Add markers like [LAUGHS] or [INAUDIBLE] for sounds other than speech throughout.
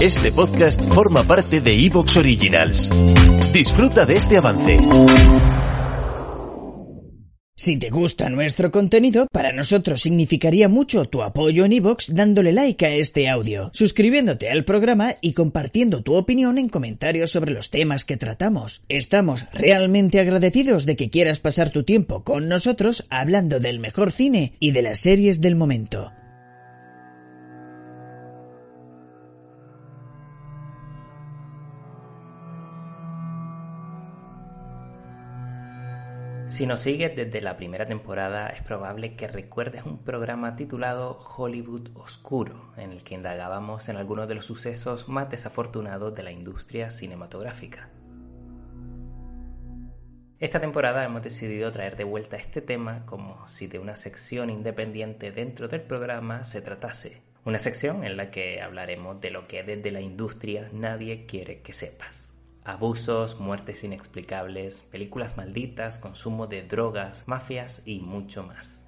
Este podcast forma parte de Evox Originals. Disfruta de este avance. Si te gusta nuestro contenido, para nosotros significaría mucho tu apoyo en iVoox dándole like a este audio, suscribiéndote al programa y compartiendo tu opinión en comentarios sobre los temas que tratamos. Estamos realmente agradecidos de que quieras pasar tu tiempo con nosotros hablando del mejor cine y de las series del momento. Si nos sigues desde la primera temporada, es probable que recuerdes un programa titulado Hollywood Oscuro, en el que indagábamos en algunos de los sucesos más desafortunados de la industria cinematográfica. Esta temporada hemos decidido traer de vuelta este tema como si de una sección independiente dentro del programa se tratase. Una sección en la que hablaremos de lo que desde la industria nadie quiere que sepas. Abusos, muertes inexplicables, películas malditas, consumo de drogas, mafias y mucho más.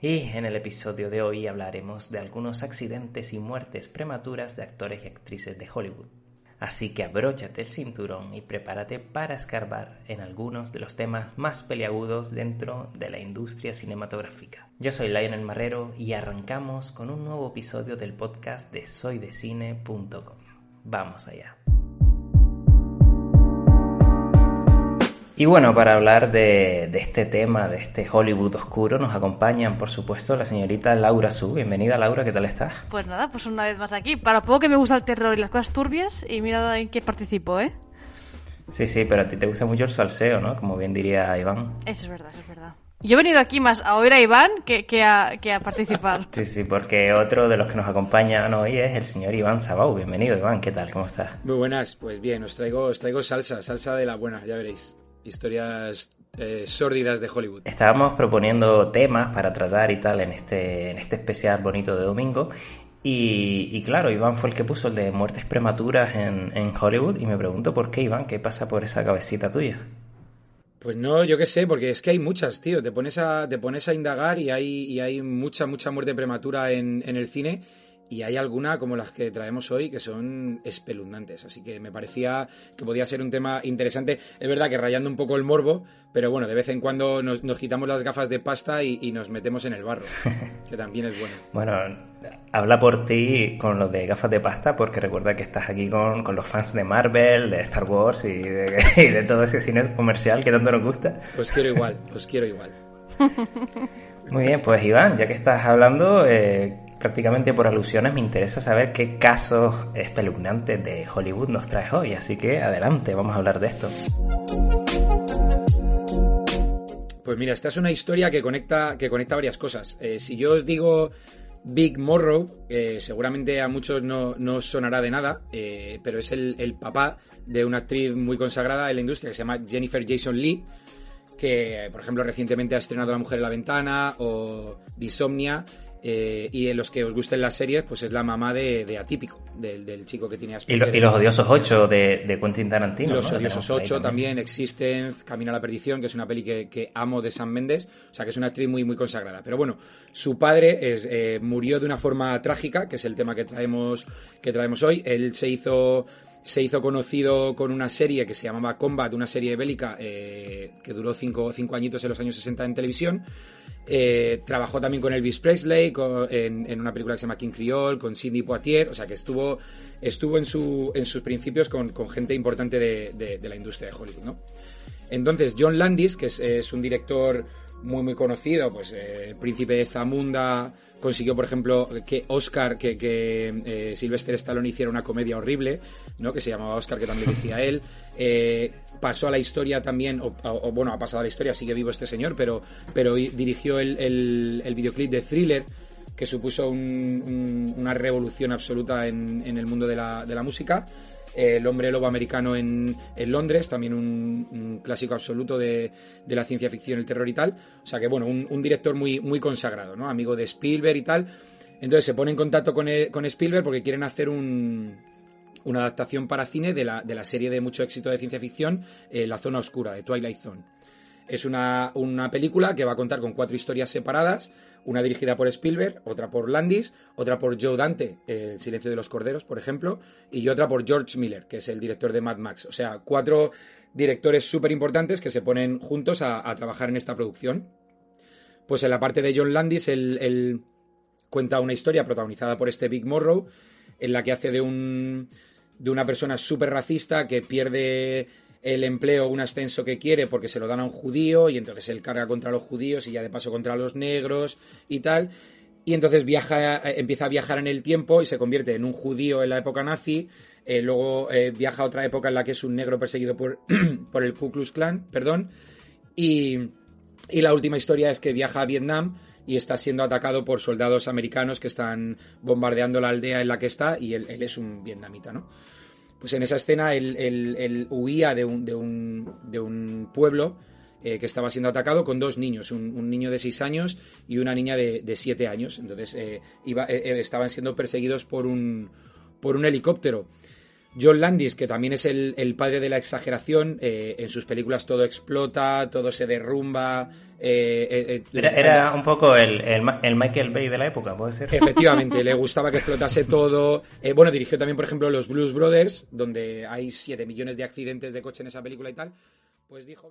Y en el episodio de hoy hablaremos de algunos accidentes y muertes prematuras de actores y actrices de Hollywood. Así que abróchate el cinturón y prepárate para escarbar en algunos de los temas más peliagudos dentro de la industria cinematográfica. Yo soy Lionel Marrero y arrancamos con un nuevo episodio del podcast de soydecine.com. Vamos allá. Y bueno, para hablar de, de, este tema, de este Hollywood oscuro, nos acompañan, por supuesto, la señorita Laura Su. Bienvenida, Laura, ¿qué tal estás? Pues nada, pues una vez más aquí. Para poco que me gusta el terror y las cosas turbias, y mira en qué participo, ¿eh? Sí, sí, pero a ti te gusta mucho el salseo, ¿no? Como bien diría Iván. Eso es verdad, eso es verdad. Yo he venido aquí más a oír a Iván que, que, a, que a participar. [LAUGHS] sí, sí, porque otro de los que nos acompañan hoy es el señor Iván Sabau. Bienvenido, Iván, ¿qué tal? ¿Cómo estás? Muy buenas, pues bien, os traigo, os traigo salsa, salsa de la buena, ya veréis historias eh, sórdidas de Hollywood. Estábamos proponiendo temas para tratar y tal en este, en este especial bonito de domingo. Y, y, claro, Iván fue el que puso el de muertes prematuras en, en, Hollywood y me pregunto por qué, Iván, ¿qué pasa por esa cabecita tuya? Pues no, yo qué sé, porque es que hay muchas, tío. Te pones a, te pones a indagar y hay, y hay mucha, mucha muerte prematura en, en el cine y hay alguna como las que traemos hoy que son espeluznantes. Así que me parecía que podía ser un tema interesante. Es verdad que rayando un poco el morbo, pero bueno, de vez en cuando nos, nos quitamos las gafas de pasta y, y, nos metemos en el barro, [LAUGHS] que también es bueno. bueno, habla por ti con lo de gafas de pasta, porque recuerda que estás aquí con, con los fans de Marvel, de Star Wars y de, [LAUGHS] y de todo ese cine comercial que tanto nos gusta. Pues quiero igual, pues quiero igual. [LAUGHS] Muy bien, pues Iván, ya que estás hablando, eh, prácticamente por alusiones, me interesa saber qué casos espeluznantes de Hollywood nos traes hoy. Así que adelante, vamos a hablar de esto. Pues mira, esta es una historia que conecta, que conecta varias cosas. Eh, si yo os digo Big Morrow, eh, seguramente a muchos no, no sonará de nada, eh, pero es el, el, papá de una actriz muy consagrada en la industria que se llama Jennifer Jason Lee, que por ejemplo recientemente ha estrenado La Mujer en la Ventana o Disomnia. Eh, y en los que os gusten las series, pues es la mamá de, de Atípico, del, del, chico que y, lo, y, los odiosos 8 de, de Quentin Tarantino. Los ¿no? odiosos 8 también. Existence, Camino a la Perdición, que es una peli que, que, amo de Sam Mendes, o sea que es una actriz muy, muy consagrada. Pero bueno, su padre es, eh, murió de una forma trágica, que es el tema que traemos, que traemos hoy. Él se hizo se hizo conocido con una serie que se llamaba Combat, una serie bélica eh, que duró cinco, cinco, añitos en los años 60 en televisión. Eh, trabajó también con Elvis Presley en, una película que se llama King Creole, con Sidney Poitier, o sea que estuvo, estuvo en, su, en sus principios con, gente importante de, de, la industria de Hollywood. Entonces, John Landis, que es un director muy muy conocido, pues eh, Príncipe de Zamunda consiguió, por ejemplo, que Oscar, que, que eh, Sylvester Stallone hiciera una comedia horrible, ¿no? Que se llamaba Oscar, que también decía él. Eh, pasó a la historia también, o, bueno, ha pasado a la historia, sigue vivo este señor, pero, pero dirigió el, el, el videoclip de Thriller, que supuso una revolución absoluta en, el mundo de la, de la música. El hombre lobo americano en, Londres, también un, clásico absoluto de, la ciencia ficción, el terror y tal. O sea que, bueno, un, director muy, muy consagrado, ¿no? Amigo de Spielberg y tal. Entonces se pone en contacto con, e, con Spielberg porque quieren hacer una adaptación para cine de la, de la, serie de mucho éxito de ciencia ficción, eh, La Zona Oscura, de Twilight Zone. Es una, película que va a contar con cuatro historias separadas, una dirigida por Spielberg, otra por Landis, otra por Joe Dante, El silencio de los corderos, por ejemplo, y otra por George Miller, que es el director de Mad Max. O sea, cuatro directores súper importantes que se ponen juntos a, trabajar en esta producción. Pues en la parte de John Landis, él, cuenta una historia protagonizada por este Big Morrow, en la que hace de un de una persona súper racista que pierde el empleo un ascenso que quiere porque se lo dan a un judío y entonces él carga contra los judíos y ya de paso contra los negros y tal. Y entonces viaja, empieza a viajar en el tiempo y se convierte en un judío en la época nazi. Eh, luego eh, viaja a otra época en la que es un negro perseguido por, [CLEARS THROAT] por el Ku Klux Klan, perdón. Y, y la última historia es que viaja a Vietnam y está siendo atacado por soldados americanos que están bombardeando la aldea en la que está y él es un vietnamita, ¿no? Pues en esa escena él, huía de un, de un, de un pueblo eh, que estaba siendo atacado con dos niños, un, niño de seis años y una niña de, siete años. Entonces eh, iba, eh, estaban siendo perseguidos por un, por un helicóptero. John Landis, que también es el, padre de la exageración, eh, en sus películas todo explota, todo se derrumba. Eh, eh, era, un poco el, Michael Bay de la época, ¿puede ser? Efectivamente, le [LAUGHS] gustaba que explotase todo. bueno, dirigió también, por ejemplo, Los Blues Brothers, donde hay 7 millones de accidentes de coche en esa película y tal. Pues dijo,